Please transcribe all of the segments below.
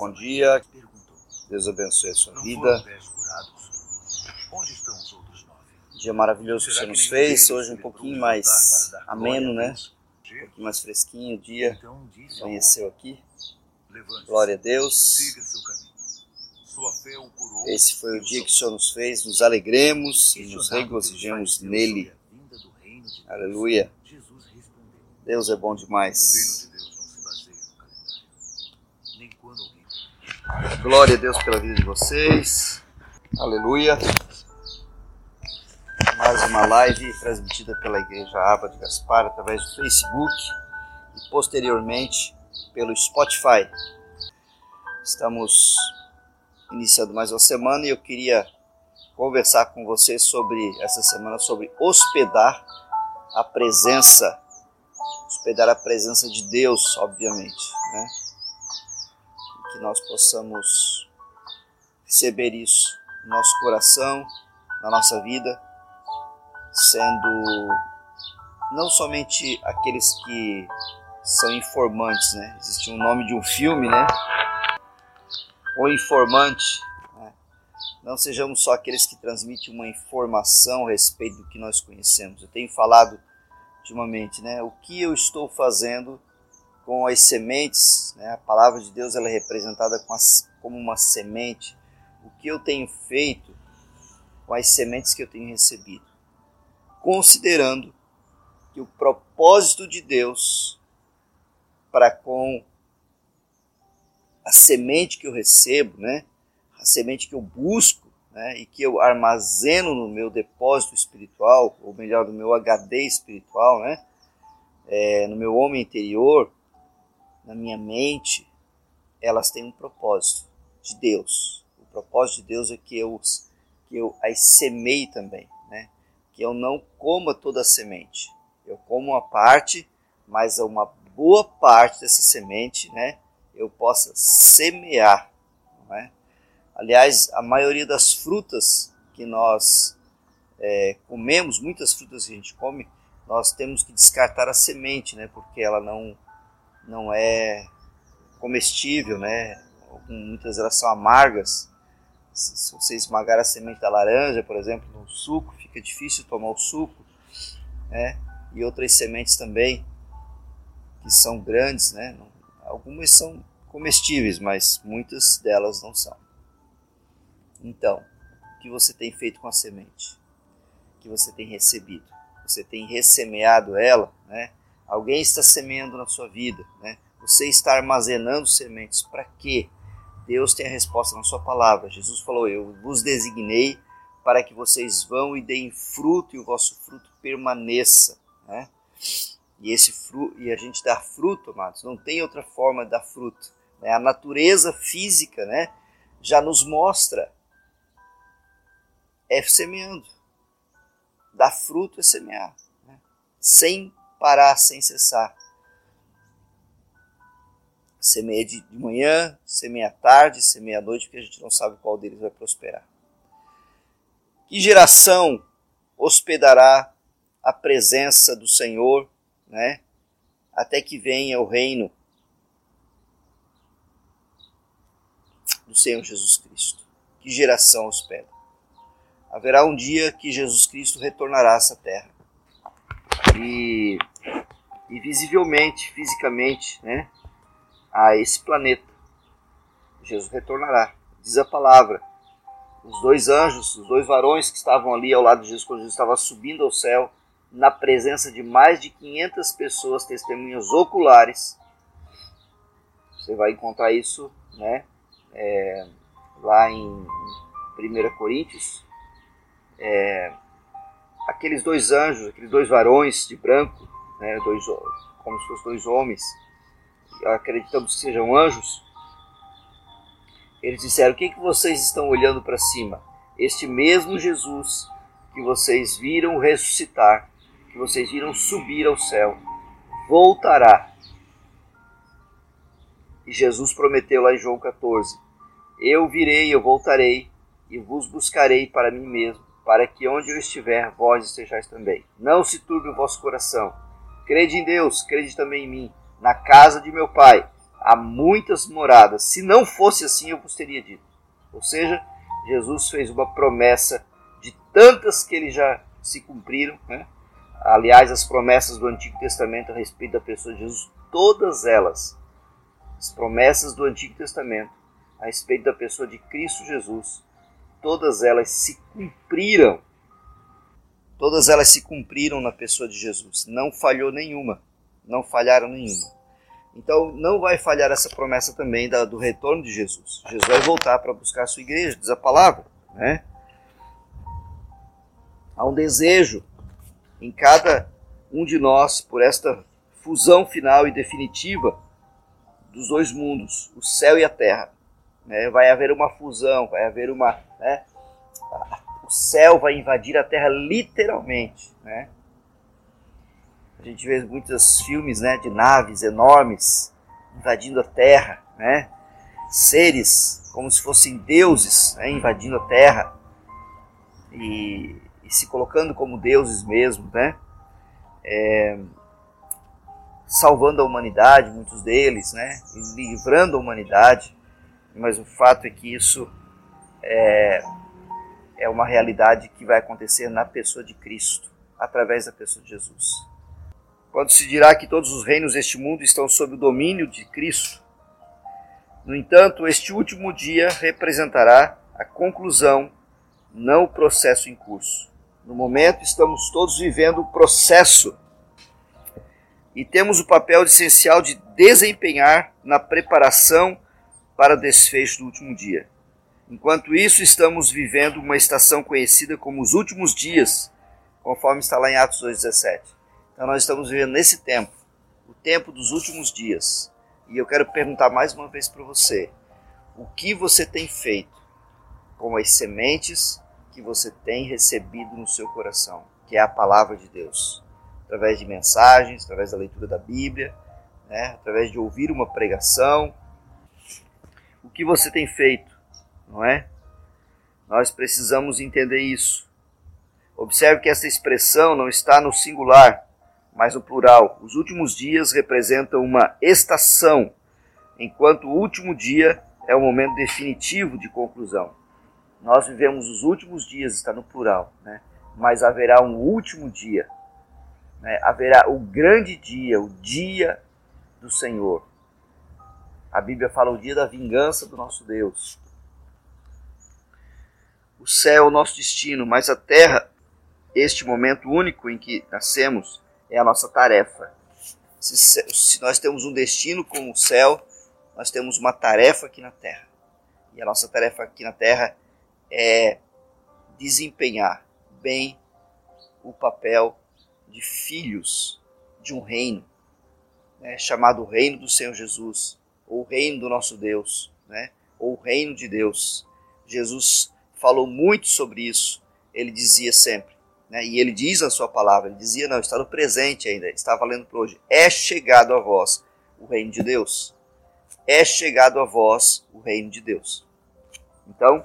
Bom dia, Deus abençoe a sua vida. Dia maravilhoso que o Senhor nos fez, hoje um pouquinho mais ameno, né? Um pouquinho mais fresquinho o dia, amanheceu aqui. Glória a Deus. Esse foi o dia que o Senhor nos fez, nos alegremos e nos regozijemos nele. Aleluia. Deus é bom demais. Glória a Deus pela vida de vocês. Aleluia. Mais uma live transmitida pela Igreja Aba de Gaspar através do Facebook e posteriormente pelo Spotify. Estamos iniciando mais uma semana e eu queria conversar com vocês sobre essa semana sobre hospedar a presença, hospedar a presença de Deus, obviamente, né? Que nós possamos receber isso no nosso coração, na nossa vida, sendo não somente aqueles que são informantes, né? Existe um nome de um filme, né? O informante. Né? Não sejamos só aqueles que transmitem uma informação a respeito do que nós conhecemos. Eu tenho falado ultimamente, né? O que eu estou fazendo com as sementes, né? a palavra de Deus ela é representada com as, como uma semente. O que eu tenho feito com as sementes que eu tenho recebido? Considerando que o propósito de Deus para com a semente que eu recebo, né? a semente que eu busco né? e que eu armazeno no meu depósito espiritual, ou melhor, no meu HD espiritual, né? É, no meu homem interior, na minha mente, elas têm um propósito de Deus. O propósito de Deus é que eu, que eu as semeie também, né? que eu não coma toda a semente. Eu como uma parte, mas uma boa parte dessa semente né, eu possa semear. Não é? Aliás, a maioria das frutas que nós é, comemos, muitas frutas que a gente come, nós temos que descartar a semente, né, porque ela não não é comestível, né? Muitas delas são amargas. Se você esmagar a semente da laranja, por exemplo, no suco, fica difícil tomar o suco, né? E outras sementes também que são grandes, né? Algumas são comestíveis, mas muitas delas não são. Então, o que você tem feito com a semente? O que você tem recebido? Você tem ressemeado ela, né? Alguém está semeando na sua vida, né? Você está armazenando sementes para quê? Deus tem a resposta na sua palavra. Jesus falou: Eu vos designei para que vocês vão e deem fruto e o vosso fruto permaneça, né? E esse fruto, e a gente dá fruto, amados, não tem outra forma de dar fruto. Né? A natureza física, né, já nos mostra é semeando. Dar fruto é semear, né? sem parar sem cessar. Semeia de, manhã, semeia à tarde, semeia à noite, porque a gente não sabe qual deles vai prosperar. Que geração hospedará a presença do Senhor, né? Até que venha o reino do Senhor Jesus Cristo. Que geração hospeda? Haverá um dia que Jesus Cristo retornará a essa terra e, e visivelmente, fisicamente, né, a esse planeta. Jesus retornará. Diz a palavra. Os dois anjos, os dois varões que estavam ali ao lado de Jesus quando Jesus estava subindo ao céu, na presença de mais de 500 pessoas, testemunhas oculares. Você vai encontrar isso né, é, lá em 1 Coríntios. É, aqueles dois anjos, aqueles dois varões de branco, né, dois, como se fossem dois homens, acreditamos que sejam anjos, eles disseram: O que, que vocês estão olhando para cima? Este mesmo Jesus que vocês viram ressuscitar, que vocês viram subir ao céu, voltará. E Jesus prometeu lá em João 14: Eu virei, eu voltarei e vos buscarei para mim mesmo para que onde eu estiver, vós estejais também. Não se turbe o vosso coração. Crede em Deus, crede também em mim. Na casa de meu pai há muitas moradas. Se não fosse assim, eu vos teria dito. Ou seja, Jesus fez uma promessa de tantas que ele já se cumpriram. Né? Aliás, as promessas do Antigo Testamento a respeito da pessoa de Jesus, todas elas, as promessas do Antigo Testamento a respeito da pessoa de Cristo Jesus, todas elas se cumpriram. Todas elas se cumpriram na pessoa de Jesus. Não falhou nenhuma. Não falharam nenhuma. Então não vai falhar essa promessa também da, do retorno de Jesus. Jesus vai voltar para buscar a sua igreja, diz a palavra. Né? Há um desejo em cada um de nós por esta fusão final e definitiva dos dois mundos, o céu e a terra. Né? Vai haver uma fusão, vai haver uma. Né? O céu vai invadir a terra literalmente. Né? A gente vê muitos filmes né, de naves enormes invadindo a terra, né? seres como se fossem deuses né, invadindo a terra e, e, se colocando como deuses mesmo, né? É, salvando a humanidade, muitos deles, né? livrando a humanidade mas o fato é que isso é, é uma realidade que vai acontecer na pessoa de Cristo, através da pessoa de Jesus. Quando se dirá que todos os reinos deste mundo estão sob o domínio de Cristo, no entanto, este último dia representará a conclusão, não o processo em curso. No momento, estamos todos vivendo o processo e temos o papel essencial de desempenhar na preparação para desfecho do último dia. Enquanto isso, estamos vivendo uma estação conhecida como os últimos dias, conforme está lá em Atos 2,17. Então, nós estamos vivendo nesse tempo, o tempo dos últimos dias. E eu quero perguntar mais uma vez para você: o que você tem feito com as sementes que você tem recebido no seu coração, que é a palavra de Deus? Através de mensagens, através da leitura da Bíblia, né? através de ouvir uma pregação, o que você tem feito, não é? Nós precisamos entender isso. Observe que essa expressão não está no singular, mas no plural. Os últimos dias representam uma estação, enquanto o último dia é o momento definitivo de conclusão. Nós vivemos os últimos dias, está no plural, né? mas haverá um último dia. Né? Haverá o grande dia, o dia do Senhor. A Bíblia fala o dia da vingança do nosso Deus. O céu é o nosso destino, mas a terra, este momento único em que nascemos, é a nossa tarefa. Se, se nós temos um destino como o céu, nós temos uma tarefa aqui na terra. E a nossa tarefa aqui na terra é desempenhar bem o papel de filhos de um reino, né, chamado Reino do Senhor Jesus ou o reino do nosso Deus, né? ou o reino de Deus. Jesus falou muito sobre isso. Ele dizia sempre, né? e ele diz na sua palavra, ele dizia, não, está no presente ainda, está valendo para hoje. É chegado a vós o reino de Deus. É chegado a vós o reino de Deus. Então,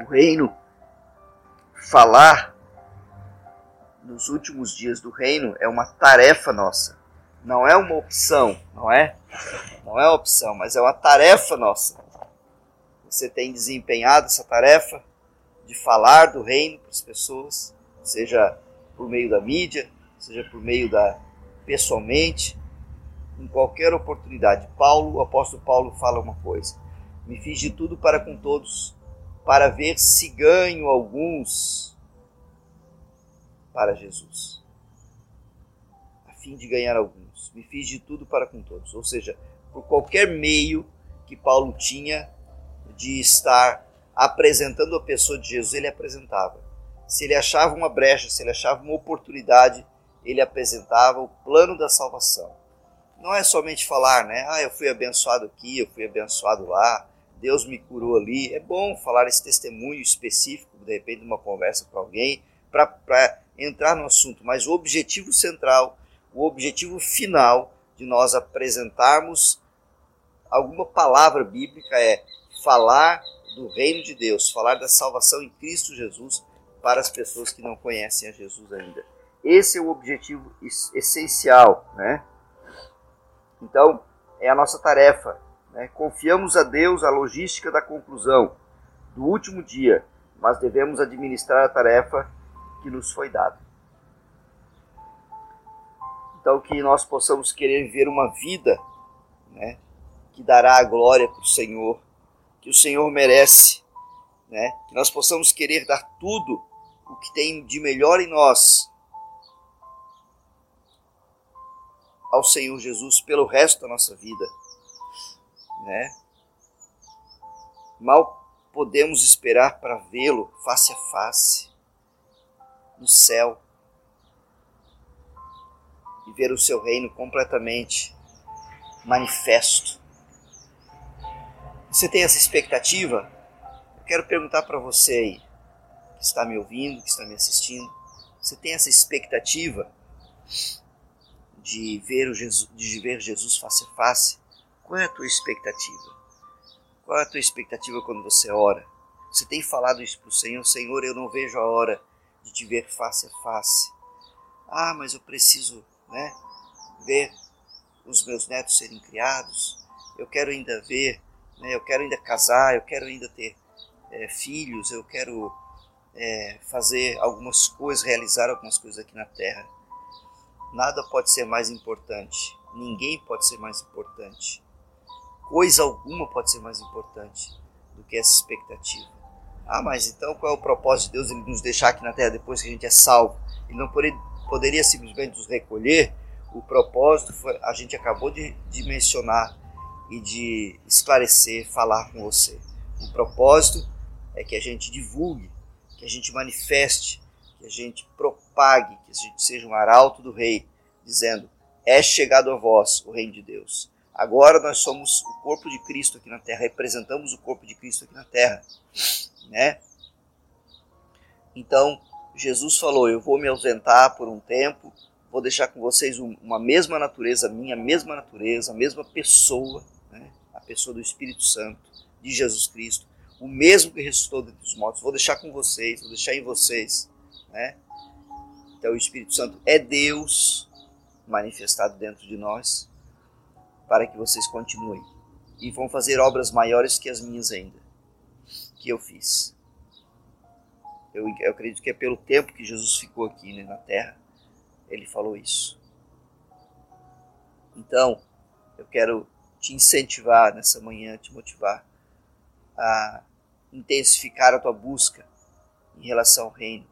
o reino, falar nos últimos dias do reino é uma tarefa nossa não é uma opção, não é? Não é opção, mas é uma tarefa nossa. Você tem desempenhado essa tarefa de falar do reino para as pessoas, seja por meio da mídia, seja por meio da pessoalmente, em qualquer oportunidade. Paulo, o apóstolo Paulo fala uma coisa: me fiz de tudo para com todos, para ver se ganho alguns para Jesus, a fim de ganhar alguns me fiz de tudo para com todos. Ou seja, por qualquer meio que Paulo tinha de estar apresentando a pessoa de Jesus, ele apresentava. Se ele achava uma brecha, se ele achava uma oportunidade, ele apresentava o plano da salvação. Não é somente falar, né? Ah, eu fui abençoado aqui, eu fui abençoado lá, Deus me curou ali. É bom falar esse testemunho específico, de repente, numa conversa com alguém, para entrar no assunto, mas o objetivo central o objetivo final de nós apresentarmos alguma palavra bíblica é falar do reino de Deus, falar da salvação em Cristo Jesus para as pessoas que não conhecem a Jesus ainda. Esse é o objetivo essencial, né? Então, é a nossa tarefa. Né? Confiamos a Deus a logística da conclusão do último dia, mas devemos administrar a tarefa que nos foi dada. Então, que nós possamos querer viver uma vida né, que dará a glória para o Senhor, que o Senhor merece, né? que nós possamos querer dar tudo o que tem de melhor em nós ao Senhor Jesus pelo resto da nossa vida, né? Mal podemos esperar para vê-lo face a face no céu e ver o seu reino completamente manifesto. Você tem essa expectativa? Eu quero perguntar para você aí, que está me ouvindo, que está me assistindo, você tem essa expectativa de ver, o Jesus, de ver Jesus face a face? Qual é a tua expectativa? Qual é a tua expectativa quando você ora? Você tem falado isso para o Senhor? Senhor, eu não vejo a hora de te ver face a face. Ah, mas eu preciso né, ver os meus netos serem criados. Eu quero ainda ver, né, eu quero ainda casar, eu quero ainda ter é, filhos, eu quero é, fazer algumas coisas, realizar algumas coisas aqui na Terra. Nada pode ser mais importante, ninguém pode ser mais importante, coisa alguma pode ser mais importante do que essa expectativa. Ah, mas então qual é o propósito de Deus ele nos deixar aqui na Terra depois que a gente é salvo? Ele não poderia, poderia simplesmente nos recolher? O propósito foi, a gente acabou de, de mencionar e de esclarecer, falar com você. O propósito é que a gente divulgue que a gente manifeste, que a gente propague, que a gente seja um arauto do rei, dizendo: É chegado a vós o reino de Deus. Agora nós somos o corpo de Cristo aqui na terra, representamos o corpo de Cristo aqui na terra, né? Então, Jesus falou: Eu vou me ausentar por um tempo, vou deixar com vocês uma mesma natureza minha, a mesma natureza, a mesma pessoa, né? a pessoa do Espírito Santo, de Jesus Cristo o mesmo que ressuscitou dentre os mortos. Vou deixar com vocês, vou deixar em vocês. Né? Então o Espírito Santo é Deus manifestado dentro de nós para que vocês continuem e vão fazer obras maiores que as minhas ainda, que eu fiz. Eu, eu acredito que é pelo tempo que Jesus ficou aqui né, na terra, ele falou isso. Então, eu quero te incentivar nessa manhã, te motivar a intensificar a tua busca em relação ao reino,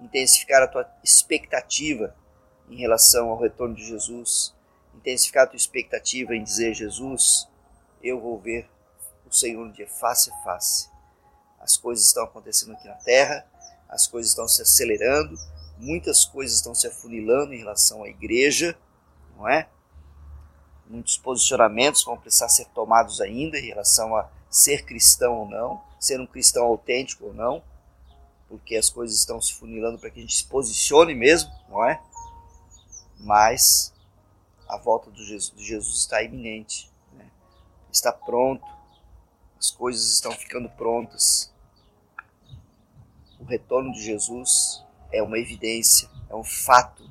intensificar a tua expectativa em relação ao retorno de Jesus, intensificar a tua expectativa em dizer: Jesus, eu vou ver o Senhor um dia face a face. As coisas estão acontecendo aqui na terra, as coisas estão se acelerando, muitas coisas estão se afunilando em relação à igreja, não é? Muitos posicionamentos vão precisar ser tomados ainda em relação a ser cristão ou não, ser um cristão autêntico ou não, porque as coisas estão se funilando para que a gente se posicione mesmo, não é? Mas a volta de Jesus, Jesus está iminente, né? está pronto, as coisas estão ficando prontas. Retorno de Jesus é uma evidência, é um fato,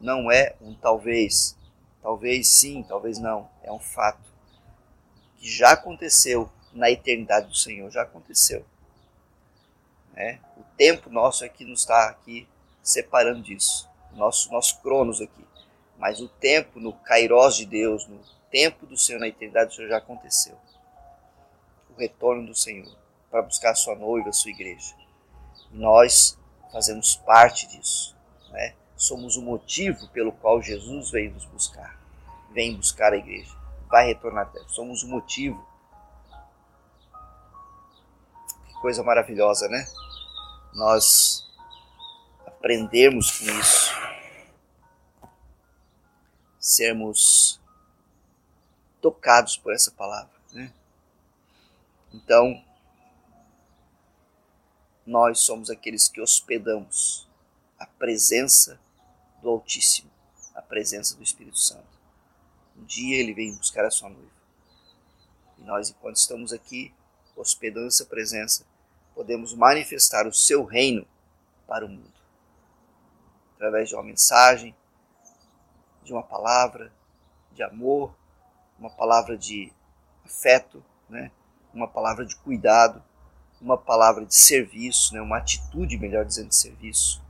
não é um talvez. Talvez sim, talvez não, é um fato que já aconteceu na eternidade do Senhor. Já aconteceu. Né? O tempo nosso é que nos está aqui separando disso. Nosso, nosso cronos aqui. Mas o tempo no Kairos de Deus, no tempo do Senhor, na eternidade do Senhor já aconteceu. O retorno do Senhor para buscar a sua noiva, a sua igreja. Nós fazemos parte disso. Né? Somos o motivo pelo qual Jesus veio nos buscar. Vem buscar a igreja. Vai retornar. Somos o motivo coisa maravilhosa, né? Nós aprendemos com isso, sermos tocados por essa palavra, né? Então, nós somos aqueles que hospedamos a presença do Altíssimo, a presença do Espírito Santo. Um dia ele vem buscar a sua noiva. E nós, enquanto estamos aqui, hospedando essa presença, podemos manifestar o seu reino para o mundo. Através de uma mensagem, de uma palavra, de amor, uma palavra de afeto, né? uma palavra de cuidado, uma palavra de serviço, né? uma atitude, melhor dizendo, de serviço.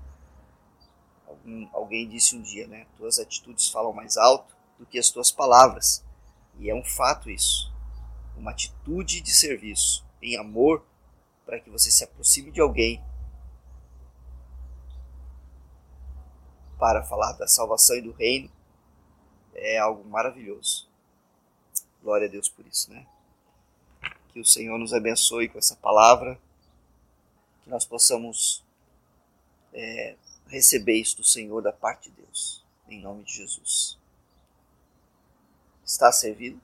Algum, alguém disse um dia, né? Tuas atitudes falam mais alto do que as tuas palavras. E é um fato isso. Uma atitude de serviço, em amor, para que você se aproxime de alguém para falar da salvação e do reino é algo maravilhoso. Glória a Deus por isso, né? Que o Senhor nos abençoe com essa palavra, que nós possamos é, receber isso do Senhor da parte de Deus, em nome de Jesus. Está servido?